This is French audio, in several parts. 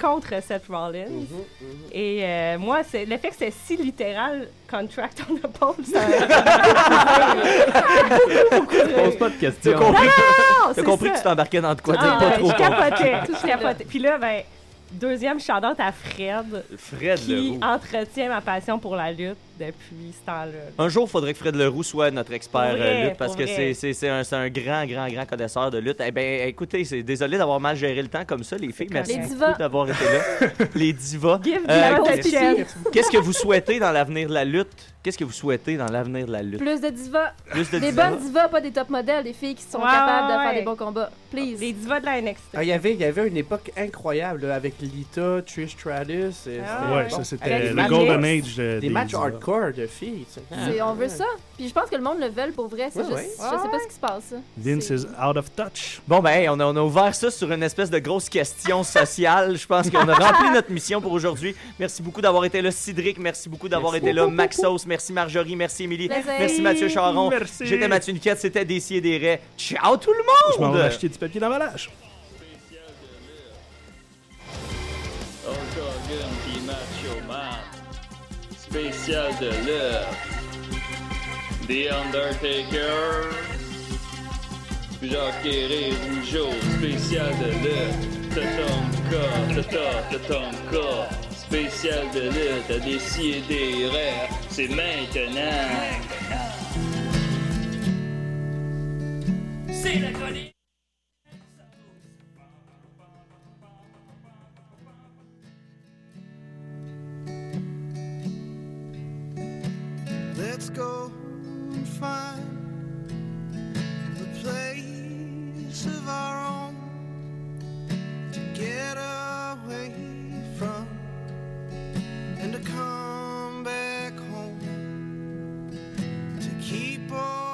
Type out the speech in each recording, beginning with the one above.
contre Seth Rollins. Et euh, moi, le fait que c'est si littéral, contract on the pole, ça. Pose pas de questions. T'as compris, Non, compris que tu t'embarquais dans de quoi? Ah, T'es pas trop je capotais, je. Puis là, ben, deuxième shout-out à Fred, Fred qui entretient ma passion pour la lutte depuis ce temps-là. Un jour, il faudrait que Fred Leroux soit notre expert euh, vrai, lutte parce que c'est- un, grand, grand, grand connaisseur de lutte. Eh bien, écoutez, c'est désolé d'avoir mal géré le temps comme ça, les filles. Merci Les beaucoup divas. d'avoir été là. les divas. Give the Euh. Qu'est-ce que vous souhaitez dans l'avenir de la lutte? Qu'est-ce que vous souhaitez dans l'avenir de la lutte? Plus de divas. Plus de Des divas? bonnes divas, pas des top modèles, des filles qui sont Ouais, capables de ouais. faire des bons combats. Please. Les divas de la NXT. Ah, il y avait, il y avait une époque incroyable là, avec Lita, Trish Stratus. et Ah, Ouais, ça c'était le Golden Age de, Des des matchs divas. hardcore de filles. tu sais. C'est- on veut ça. Puis je pense que le monde le veut pour vrai. C'est Ouais, juste, ouais. je sais pas ce qui se passe. Vince is out of touch. Bon, ben, hey, on, a, on a ouvert ça sur une espèce de grosse question sociale. Je pense qu'on a rempli notre mission pour aujourd'hui. Merci beaucoup d'avoir été là, Cédric. Merci beaucoup d'avoir Merci. été là, Maxos. Merci, Marjorie. Merci, Émilie. Plaisir. Merci, Mathieu Charon. Merci. J'étais Mathieu Niquette. C'était et des. Ciao, tout le Je m'en monde! vais acheter du papier d'emballage. Spécial de l'heure. The Undertaker. Jacques Herré Rougeau. Spécial de l'heure. Tatonka, tata, tatonka. Spécial de si et des raies. C'est maintenant. C'est la chronique. Let's go and find the place of our own to get away from and to come back home to keep all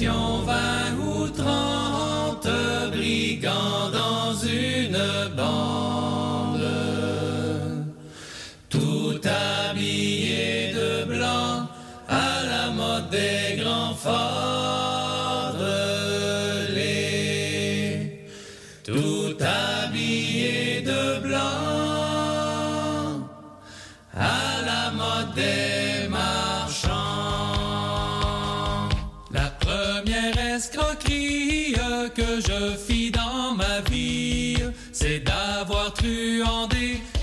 étions vingt ou trente brigands dans une bande, tout habillés de blanc à la mode des grands tout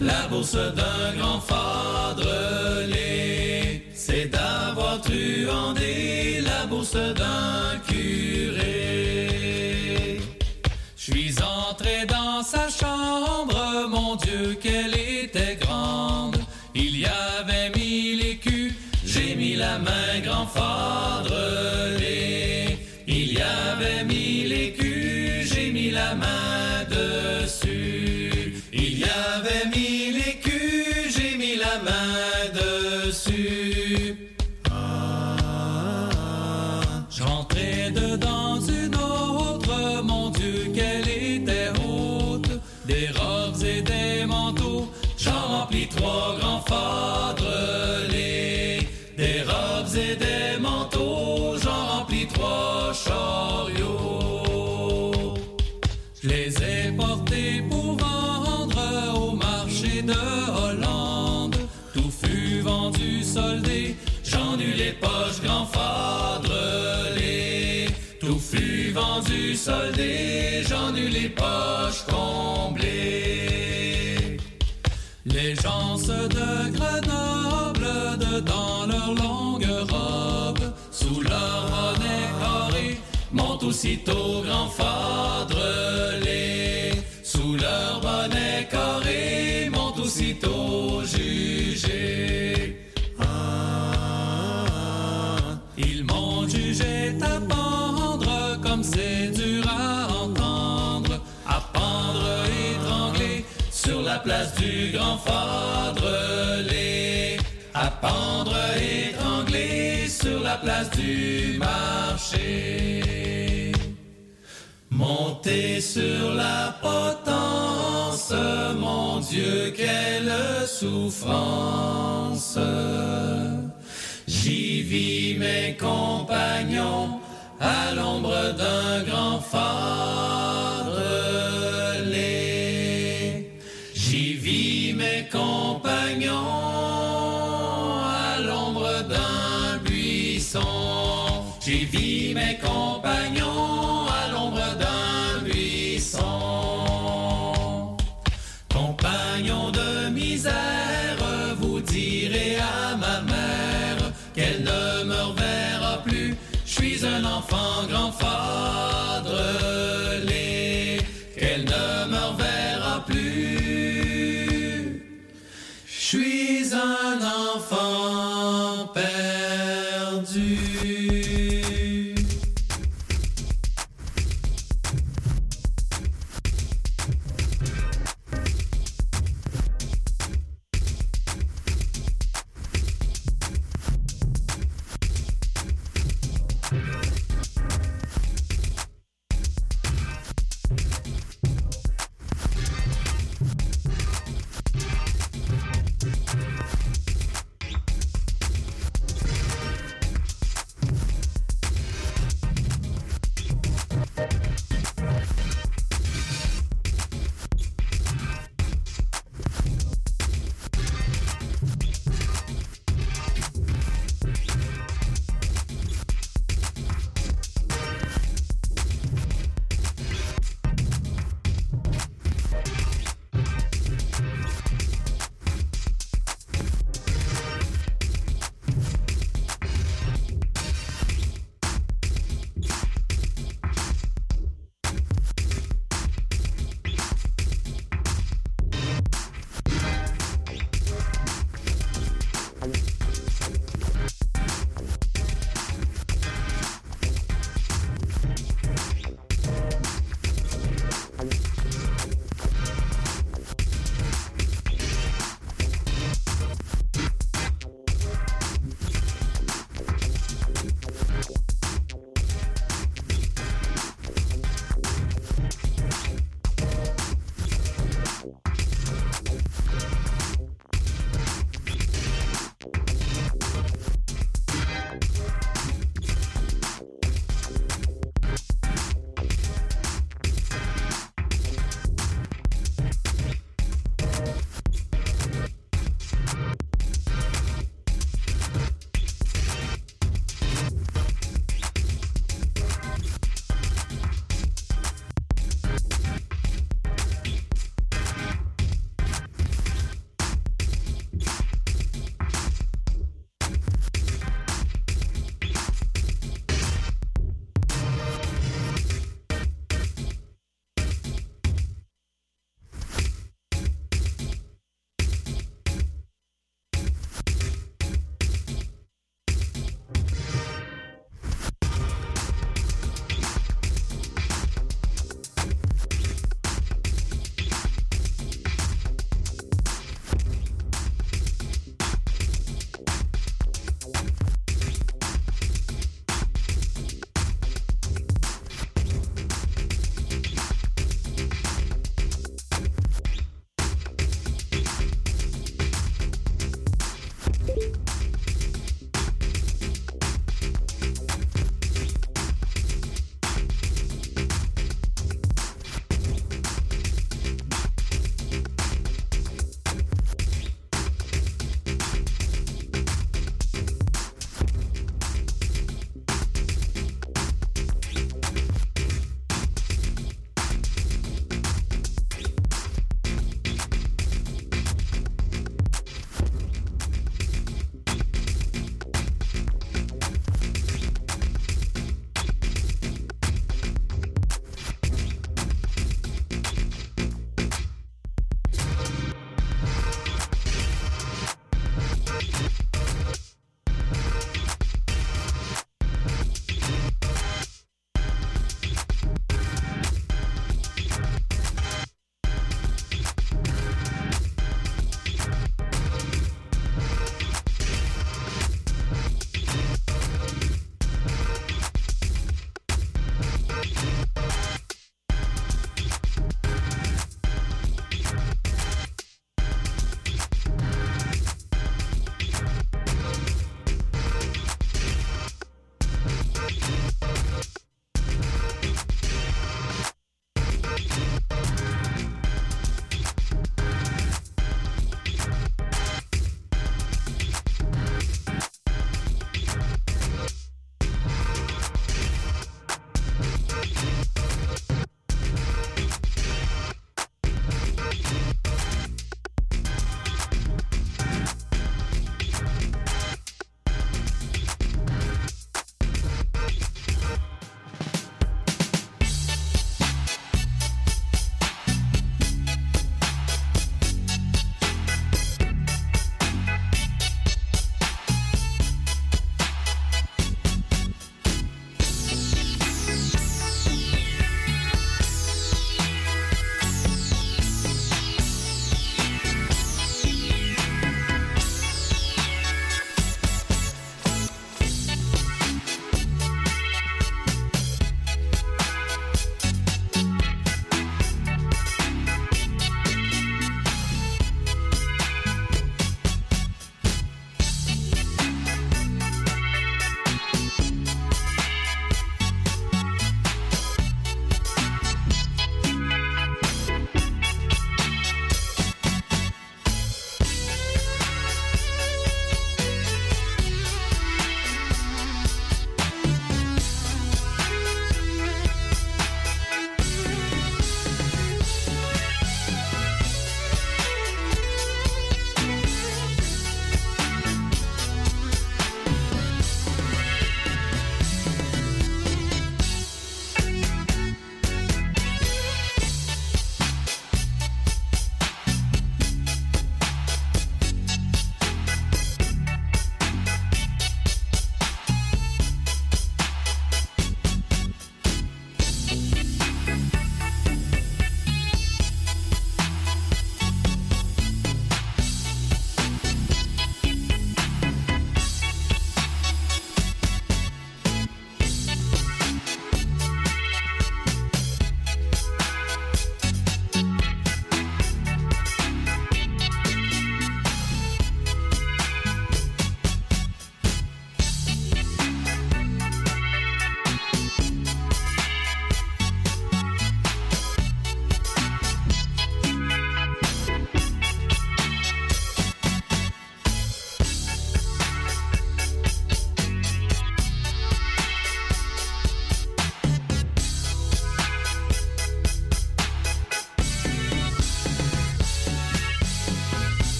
la bourse d'un grand fadrelé. C'est d'avoir truandé la bourse d'un curé. Je suis entré dans sa chambre, mon Dieu, qu'elle était grande. Il y avait mille écus, j'ai mis la main grand fadrelé. Vendu soldé, j'en eus les poches comblées. Les gens de Grenoble, de dans leurs longues robes, sous leur bonnet carré, montent aussitôt grand fadrelé. Sous leur bonnet carré, montent aussitôt du grand fadrelé. À pendre, étrangler sur la place du marché. Monter sur la potence, mon Dieu, quelle souffrance. J'y vis mes compagnons à l'ombre d'un grand fadrelé. Compagnons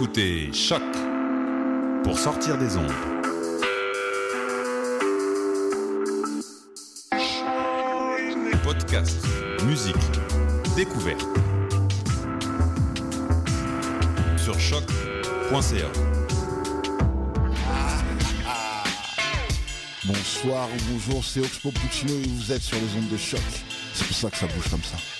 écoutez Choc pour sortir des ondes. Podcast, musique, découverte. Sur choc.ca. Bonsoir ou bonjour, c'est Oxpo Puccino et vous êtes sur les ondes de choc. C'est pour ça que ça bouge comme ça.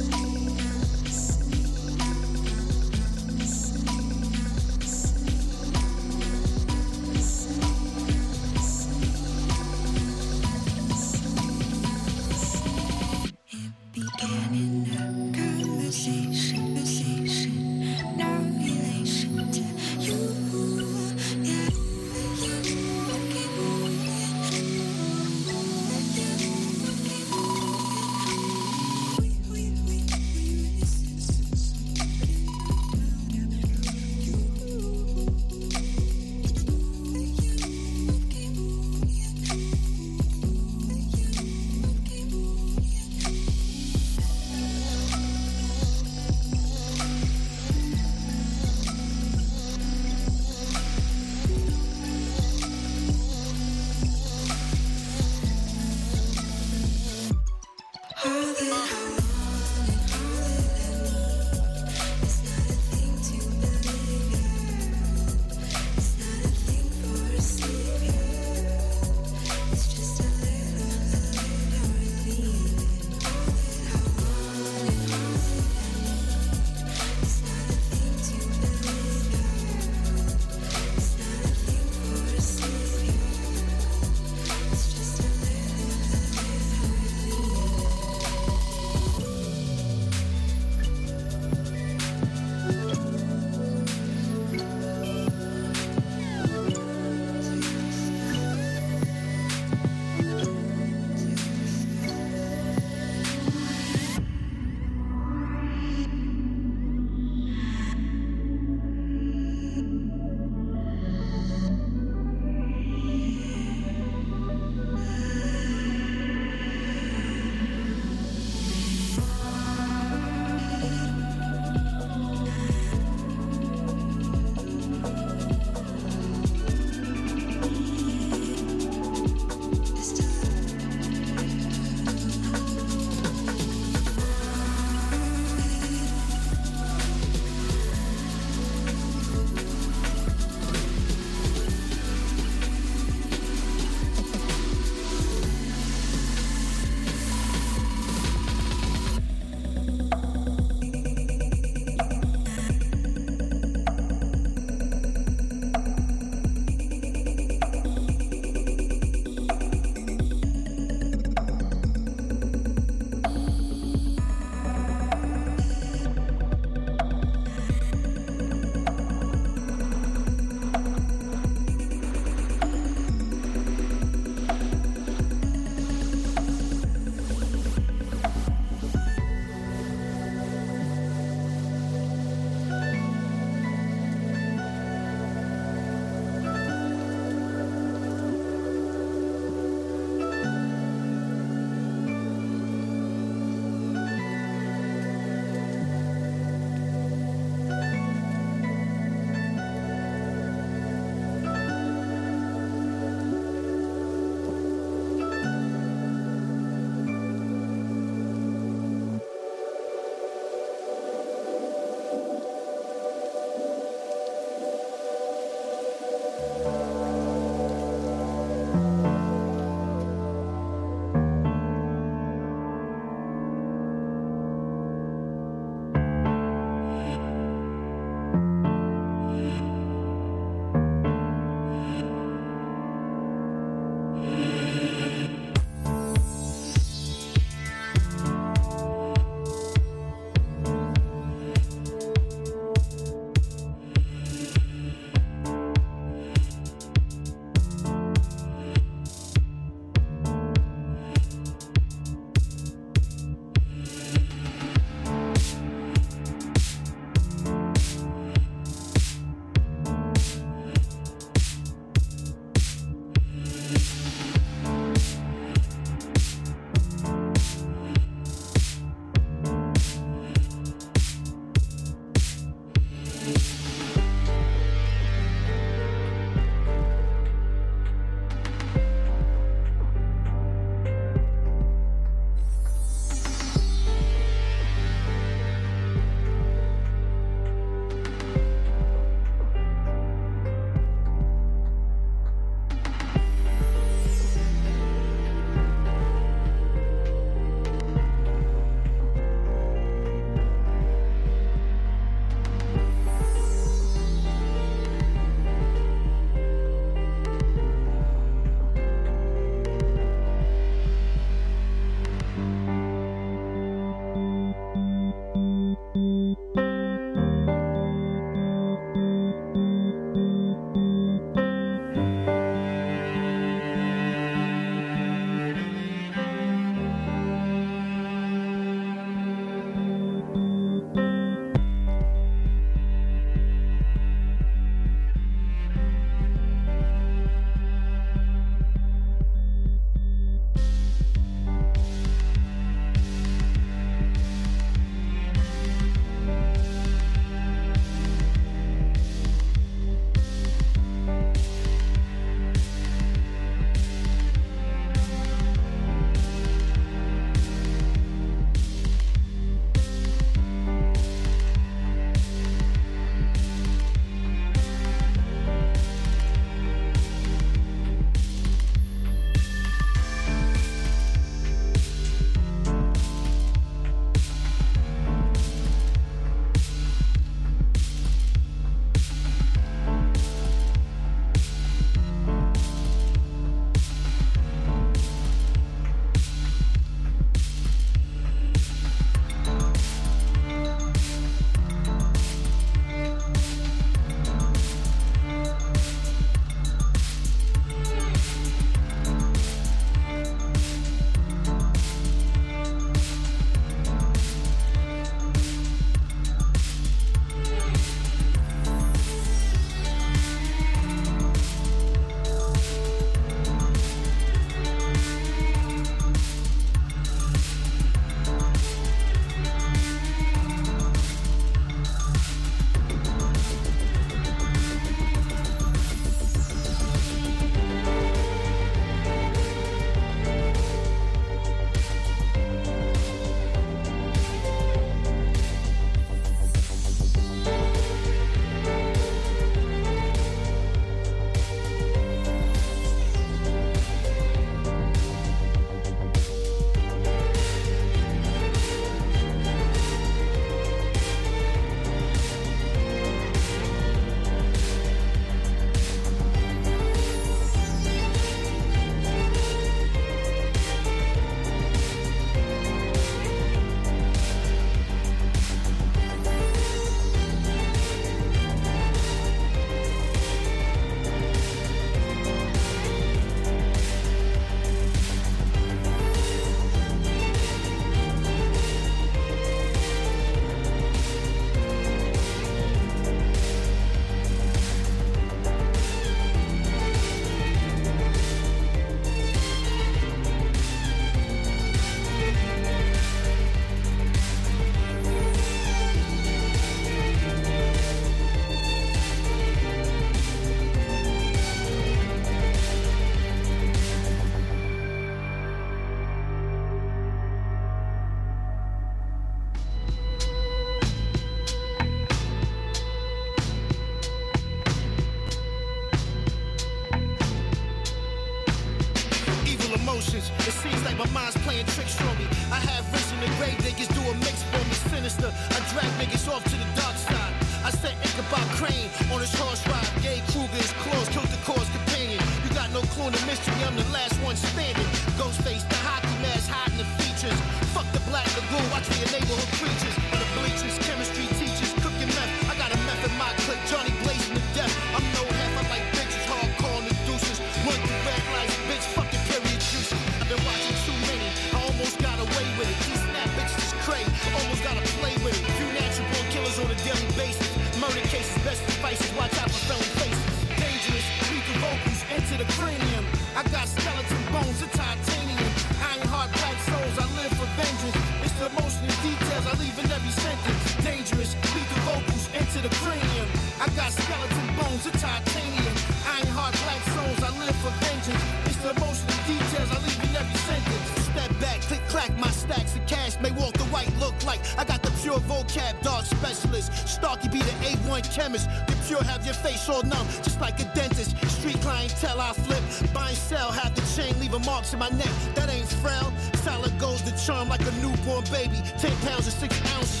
Vocab dog specialist. Starkey be the A1 chemist. The pure have your face all numb, just like a dentist. Street clientele I flip, buy and sell, have the chain leaving marks in my neck. That ain't frail. Solid goes the charm like a newborn baby. Ten pounds and six ounces,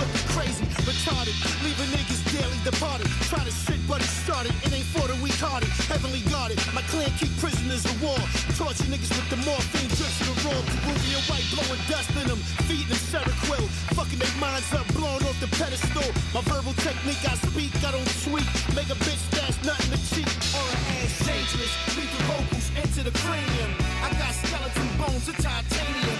looking crazy, retarded. Leaving niggas daily departed. Try to shit, but it started. It ain't for the weak hearted. Heavenly guarded. My clan keep prisoners of war. Torture niggas with the morphine drips to the raw. Peruvian white blowing dust in them. Feeding them Seroquel. Fucking their minds up, blown off the pedestal. My verbal technique, I speak, I don't tweak. Make a bitch dash nothing to cheat. Or an ass dangerous. Lethal vocals into the cranium. I got skeleton bones of titanium.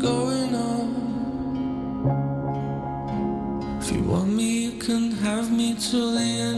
going on. If you want me, you can have me till the end.